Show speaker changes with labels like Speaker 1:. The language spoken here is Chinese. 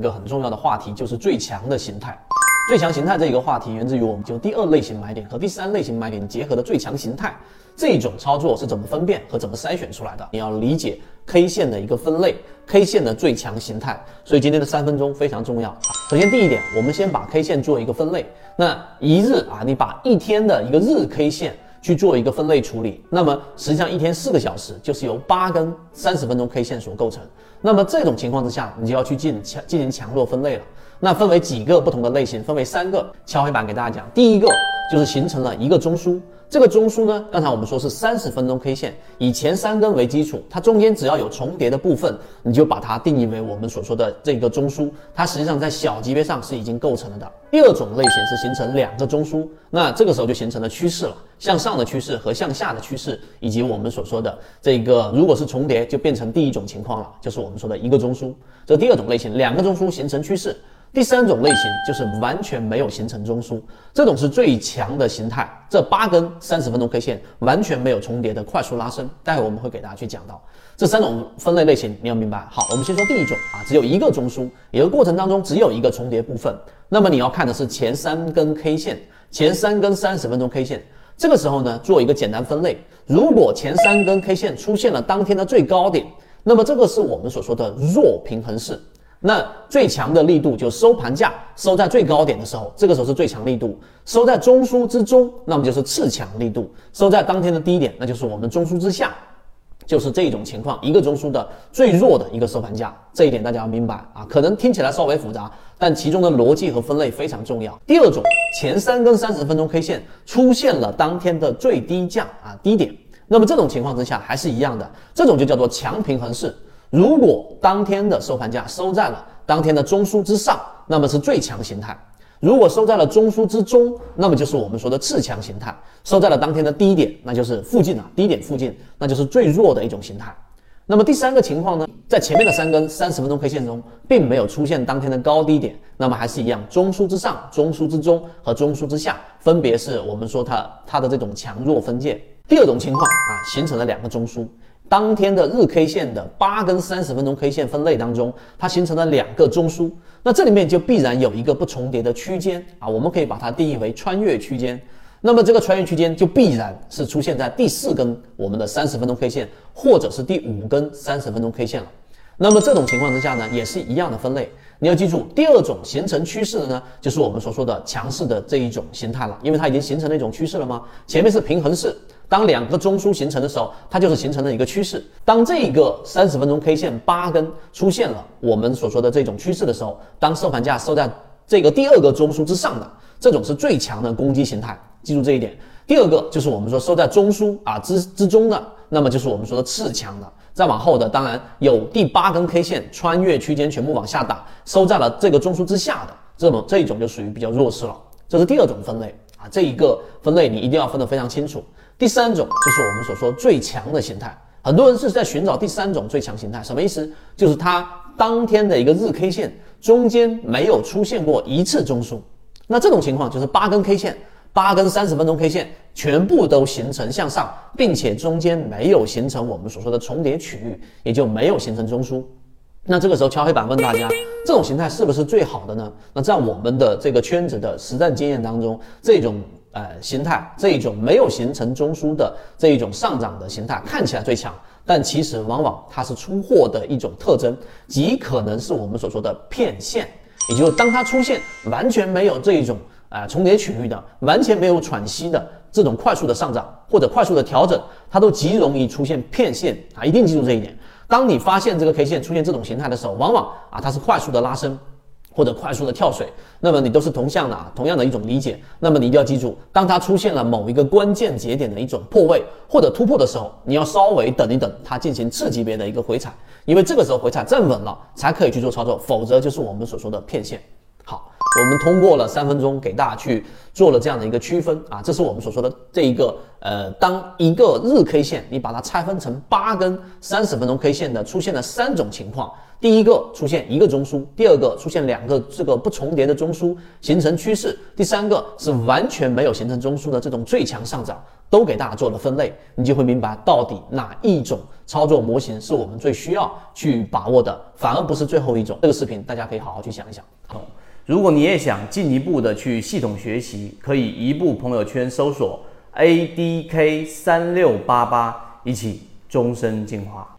Speaker 1: 一个很重要的话题，就是最强的形态。最强形态这一个话题源自于我们就第二类型买点和第三类型买点结合的最强形态，这种操作是怎么分辨和怎么筛选出来的？你要理解 K 线的一个分类，K 线的最强形态。所以今天的三分钟非常重要。首先第一点，我们先把 K 线做一个分类。那一日啊，你把一天的一个日 K 线去做一个分类处理，那么实际上一天四个小时就是由八根三十分钟 K 线所构成。那么这种情况之下，你就要去进强进行强弱分类了。那分为几个不同的类型，分为三个。敲黑板给大家讲，第一个就是形成了一个中枢。这个中枢呢，刚才我们说是三十分钟 K 线，以前三根为基础，它中间只要有重叠的部分，你就把它定义为我们所说的这个中枢。它实际上在小级别上是已经构成了的。第二种类型是形成两个中枢，那这个时候就形成了趋势了，向上的趋势和向下的趋势，以及我们所说的这个如果是重叠，就变成第一种情况了，就是我们说的一个中枢。这第二种类型，两个中枢形成趋势。第三种类型就是完全没有形成中枢，这种是最强的形态。这八根三十分钟 K 线完全没有重叠的快速拉升，待会我们会给大家去讲到这三种分类类型，你要明白。好，我们先说第一种啊，只有一个中枢，也就过程当中只有一个重叠部分。那么你要看的是前三根 K 线，前三根三十分钟 K 线，这个时候呢，做一个简单分类。如果前三根 K 线出现了当天的最高点，那么这个是我们所说的弱平衡式。那最强的力度就收盘价收在最高点的时候，这个时候是最强力度；收在中枢之中，那么就是次强力度；收在当天的低点，那就是我们中枢之下，就是这种情况。一个中枢的最弱的一个收盘价，这一点大家要明白啊。可能听起来稍微复杂，但其中的逻辑和分类非常重要。第二种，前三根三十分钟 K 线出现了当天的最低价啊低点，那么这种情况之下还是一样的，这种就叫做强平衡式。如果当天的收盘价收在了当天的中枢之上，那么是最强形态；如果收在了中枢之中，那么就是我们说的次强形态；收在了当天的低点，那就是附近啊，低点附近，那就是最弱的一种形态。那么第三个情况呢，在前面的三根三十分钟 K 线中，并没有出现当天的高低点，那么还是一样，中枢之上、中枢之中和中枢之下，分别是我们说它它的这种强弱分界。第二种情况啊，形成了两个中枢。当天的日 K 线的八根三十分钟 K 线分类当中，它形成了两个中枢，那这里面就必然有一个不重叠的区间啊，我们可以把它定义为穿越区间。那么这个穿越区间就必然是出现在第四根我们的三十分钟 K 线，或者是第五根三十分钟 K 线了。那么这种情况之下呢，也是一样的分类。你要记住，第二种形成趋势的呢，就是我们所说的强势的这一种形态了，因为它已经形成了一种趋势了吗？前面是平衡式。当两个中枢形成的时候，它就是形成了一个趋势。当这个三十分钟 K 线八根出现了我们所说的这种趋势的时候，当收盘价收在这个第二个中枢之上的这种是最强的攻击形态，记住这一点。第二个就是我们说收在中枢啊之之中的，那么就是我们说的次强的。再往后的，当然有第八根 K 线穿越区间全部往下打，收在了这个中枢之下的这种这一种就属于比较弱势了。这是第二种分类啊，这一个分类你一定要分得非常清楚。第三种就是我们所说最强的形态，很多人是在寻找第三种最强形态，什么意思？就是它当天的一个日 K 线中间没有出现过一次中枢，那这种情况就是八根 K 线，八根三十分钟 K 线全部都形成向上，并且中间没有形成我们所说的重叠区域，也就没有形成中枢。那这个时候敲黑板问大家，这种形态是不是最好的呢？那在我们的这个圈子的实战经验当中，这种。呃，形态这一种没有形成中枢的这一种上涨的形态看起来最强，但其实往往它是出货的一种特征，极可能是我们所说的骗线，也就是当它出现完全没有这一种呃重叠区域的，完全没有喘息的这种快速的上涨或者快速的调整，它都极容易出现骗线啊！一定记住这一点。当你发现这个 K 线出现这种形态的时候，往往啊它是快速的拉升。或者快速的跳水，那么你都是同向的啊，同样的一种理解。那么你一定要记住，当它出现了某一个关键节点的一种破位或者突破的时候，你要稍微等一等，它进行次级别的一个回踩，因为这个时候回踩站稳了，才可以去做操作，否则就是我们所说的骗线。好，我们通过了三分钟给大家去做了这样的一个区分啊，这是我们所说的这一个呃，当一个日 K 线你把它拆分成八根三十分钟 K 线的出现了三种情况。第一个出现一个中枢，第二个出现两个这个不重叠的中枢形成趋势，第三个是完全没有形成中枢的这种最强上涨，都给大家做了分类，你就会明白到底哪一种操作模型是我们最需要去把握的，反而不是最后一种。这个视频大家可以好好去想一想。
Speaker 2: 好，如果你也想进一步的去系统学习，可以移步朋友圈搜索 A D K 三六八八，一起终身进化。